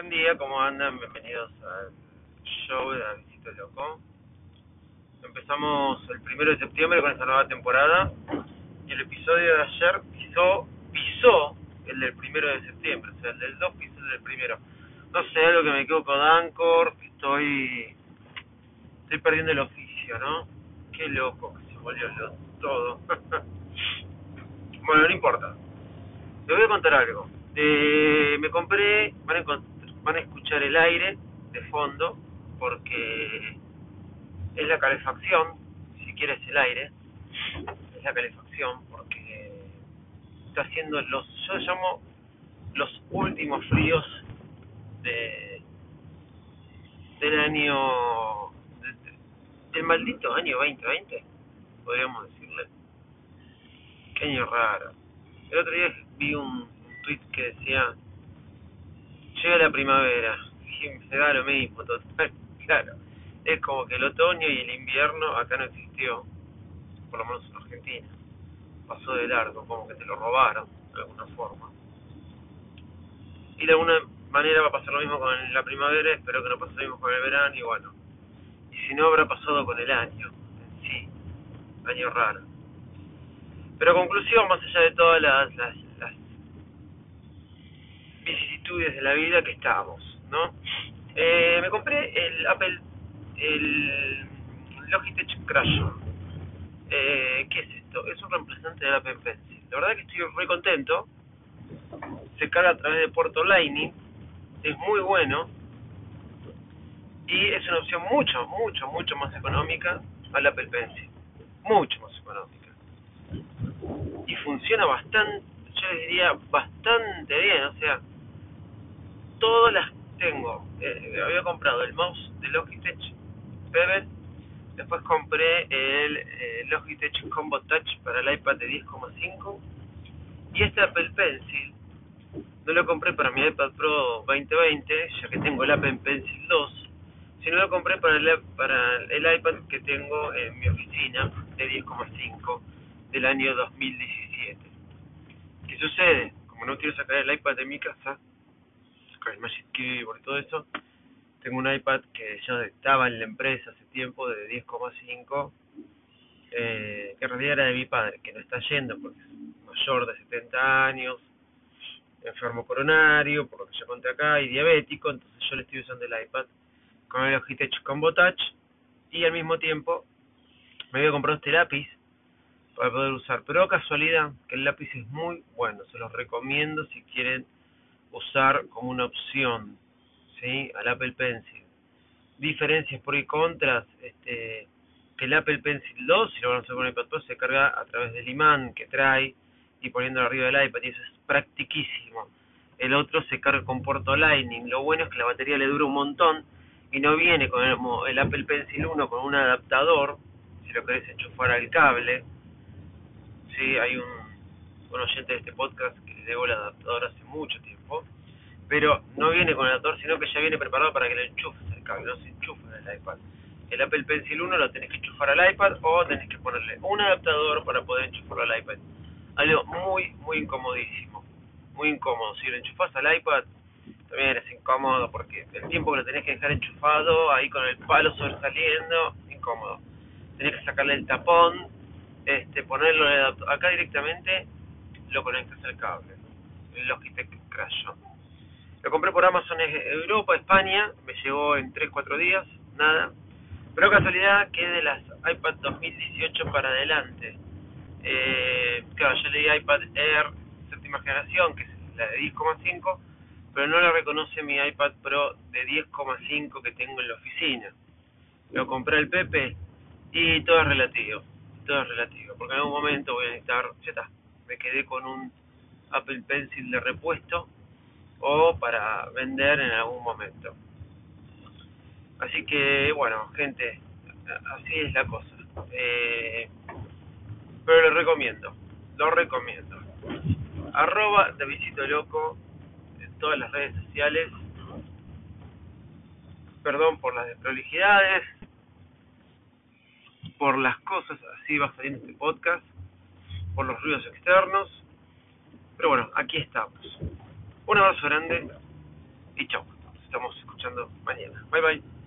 Buen día, ¿cómo andan? Bienvenidos al show de Davidito Loco. Empezamos el primero de septiembre con esta nueva temporada y el episodio de ayer pisó, pisó el del primero de septiembre, o sea, el del 2 pisó el del primero. No sé, algo que me quedo con Anchor, estoy, estoy perdiendo el oficio, ¿no? Qué loco que se volvió lo- todo. bueno, no importa. Te voy a contar algo. Eh, me compré, van a, encont- van a escuchar el aire de fondo porque es la calefacción, si siquiera es el aire, es la calefacción porque está haciendo los, yo llamo los últimos fríos de del año de- de- del maldito año 2020, podríamos decirle. Qué año raro. El otro día vi un, un tweet que decía llega la primavera se da lo mismo total claro. Es como que el otoño y el invierno acá no existió por lo menos en Argentina. Pasó de largo como que te lo robaron de alguna forma. Y de alguna manera va a pasar lo mismo con la primavera espero que no pase lo mismo con el verano y bueno. Y si no habrá pasado con el año en sí año raro. Pero conclusión más allá de todas las, las, las vicisitudes de la vida que estamos, ¿no? Eh, me compré el Apple, el Logitech Crayon. Eh, ¿Qué es esto? Es un reemplazante del Apple Pencil. La verdad que estoy muy contento. Se carga a través de puerto Lightning. Es muy bueno. Y es una opción mucho, mucho, mucho más económica al Apple Pencil. Mucho más económica. Y funciona bastante, yo diría bastante bien. O sea, todas las tengo. Eh, había comprado el mouse de Logitech Pebble, después compré el eh, Logitech Combo Touch para el iPad de 10,5 y este Apple Pencil no lo compré para mi iPad Pro 2020, ya que tengo el Apple Pencil 2, sino lo compré para el, para el iPad que tengo en mi oficina de 10,5 del año 2017. ¿Qué sucede? Como no quiero sacar el iPad de mi casa, el Magic Keyboard y todo eso, tengo un iPad que ya estaba en la empresa hace tiempo de 10,5, eh, que en realidad era de mi padre, que no está yendo porque es mayor de 70 años, enfermo coronario, por lo que ya conté acá, y diabético, entonces yo le estoy usando el iPad con el Logitech Combo Touch y al mismo tiempo me había comprado este lápiz para poder usar, pero casualidad que el lápiz es muy bueno, se los recomiendo si quieren usar como una opción ¿sí? al Apple Pencil. Diferencias por y contras, este, que el Apple Pencil 2, si lo van a usar con el iPad Pro, se carga a través del imán que trae y poniéndolo arriba del iPad, y eso es practiquísimo. El otro se carga con puerto Lightning. Lo bueno es que la batería le dura un montón y no viene con el, el Apple Pencil 1 con un adaptador, si lo querés enchufar al cable. Sí, hay un, un oyente de este podcast que le debo el adaptador hace mucho tiempo, pero no viene con el adaptador, sino que ya viene preparado para que lo enchufes al cable, no se enchufa en el iPad. El Apple Pencil 1 lo tenés que enchufar al iPad o tenés que ponerle un adaptador para poder enchufarlo al iPad. Algo muy, muy incomodísimo, muy incómodo. Si lo enchufas al iPad, también es incómodo porque el tiempo que lo tenés que dejar enchufado, ahí con el palo sobresaliendo, incómodo. Tenés que sacarle el tapón, este, ponerlo en el. Acá directamente lo conectas al cable, el Logitech Crayon. Lo compré por Amazon Europa, España, me llegó en 3-4 días, nada. Pero casualidad que de las iPad 2018 para adelante. Eh, claro, yo leí iPad Air séptima generación, que es la de 10,5, pero no la reconoce mi iPad Pro de 10,5 que tengo en la oficina. Lo compré al Pepe y todo es relativo, todo es relativo, porque en algún momento voy a necesitar, ya está, me quedé con un Apple Pencil de repuesto o para vender en algún momento. Así que, bueno, gente, así es la cosa. Eh, pero lo recomiendo, lo recomiendo. Arroba de Visito Loco en todas las redes sociales. Perdón por las desprolijidades, por las cosas, así va saliendo este podcast, por los ruidos externos. Pero bueno, aquí estamos. Un abrazo grande y chao. estamos escuchando mañana. Bye bye.